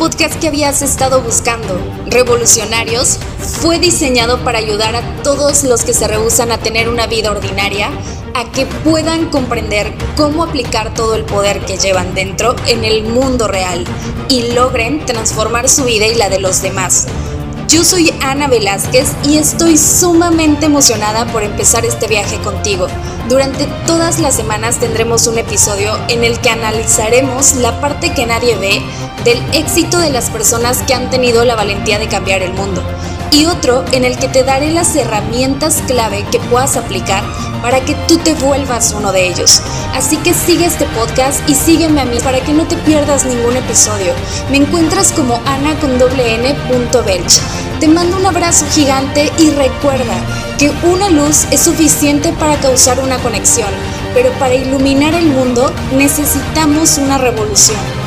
podcast que habías estado buscando. Revolucionarios fue diseñado para ayudar a todos los que se rehusan a tener una vida ordinaria a que puedan comprender cómo aplicar todo el poder que llevan dentro en el mundo real y logren transformar su vida y la de los demás. Yo soy Ana Velázquez y estoy sumamente emocionada por empezar este viaje contigo. Durante todas las semanas tendremos un episodio en el que analizaremos la parte que nadie ve del éxito de las personas que han tenido la valentía de cambiar el mundo y otro en el que te daré las herramientas clave que puedas aplicar para que tú te vuelvas uno de ellos. Así que sigue este podcast y sígueme a mí para que no te pierdas ningún episodio. Me encuentras como ana con doble n Te mando un abrazo gigante y recuerda que una luz es suficiente para causar una conexión, pero para iluminar el mundo necesitamos una revolución.